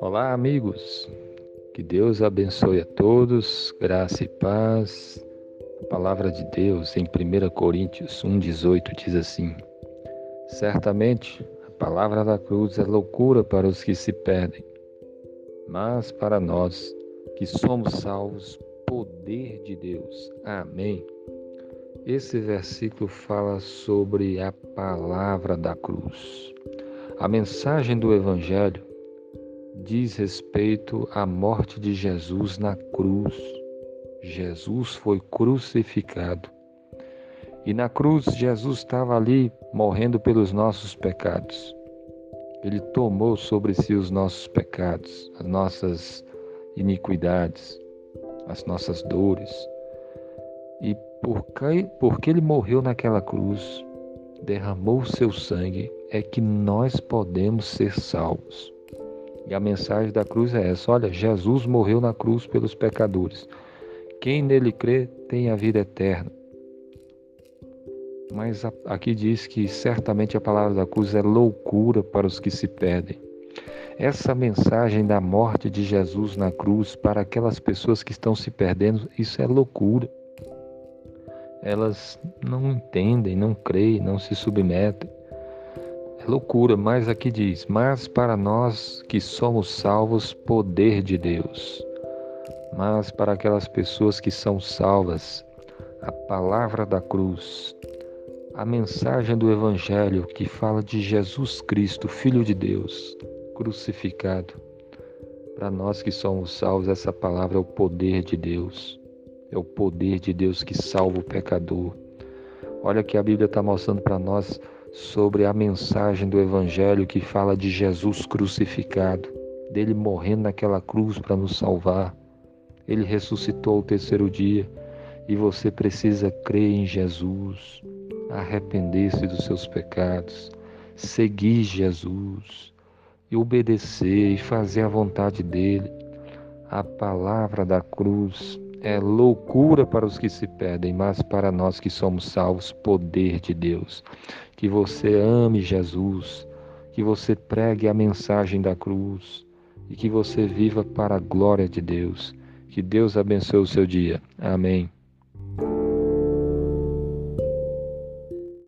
Olá, amigos. Que Deus abençoe a todos, graça e paz. A palavra de Deus em 1 Coríntios 1,18 diz assim: Certamente a palavra da cruz é loucura para os que se perdem, mas para nós que somos salvos, poder de Deus. Amém. Esse versículo fala sobre a palavra da cruz. A mensagem do Evangelho diz respeito à morte de Jesus na cruz. Jesus foi crucificado. E na cruz, Jesus estava ali morrendo pelos nossos pecados. Ele tomou sobre si os nossos pecados, as nossas iniquidades, as nossas dores. E porque, porque ele morreu naquela cruz, derramou seu sangue, é que nós podemos ser salvos. E a mensagem da cruz é essa: olha, Jesus morreu na cruz pelos pecadores. Quem nele crê tem a vida eterna. Mas aqui diz que certamente a palavra da cruz é loucura para os que se perdem. Essa mensagem da morte de Jesus na cruz para aquelas pessoas que estão se perdendo, isso é loucura. Elas não entendem, não creem, não se submetem. É loucura, mas aqui diz: Mas para nós que somos salvos, poder de Deus. Mas para aquelas pessoas que são salvas, a palavra da cruz, a mensagem do Evangelho que fala de Jesus Cristo, Filho de Deus, crucificado. Para nós que somos salvos, essa palavra é o poder de Deus. É o poder de Deus que salva o pecador. Olha que a Bíblia está mostrando para nós sobre a mensagem do Evangelho que fala de Jesus crucificado, dele morrendo naquela cruz para nos salvar. Ele ressuscitou ao terceiro dia e você precisa crer em Jesus, arrepender-se dos seus pecados, seguir Jesus e obedecer e fazer a vontade dele. A palavra da cruz é loucura para os que se perdem, mas para nós que somos salvos, poder de Deus. Que você ame Jesus, que você pregue a mensagem da cruz e que você viva para a glória de Deus. Que Deus abençoe o seu dia. Amém.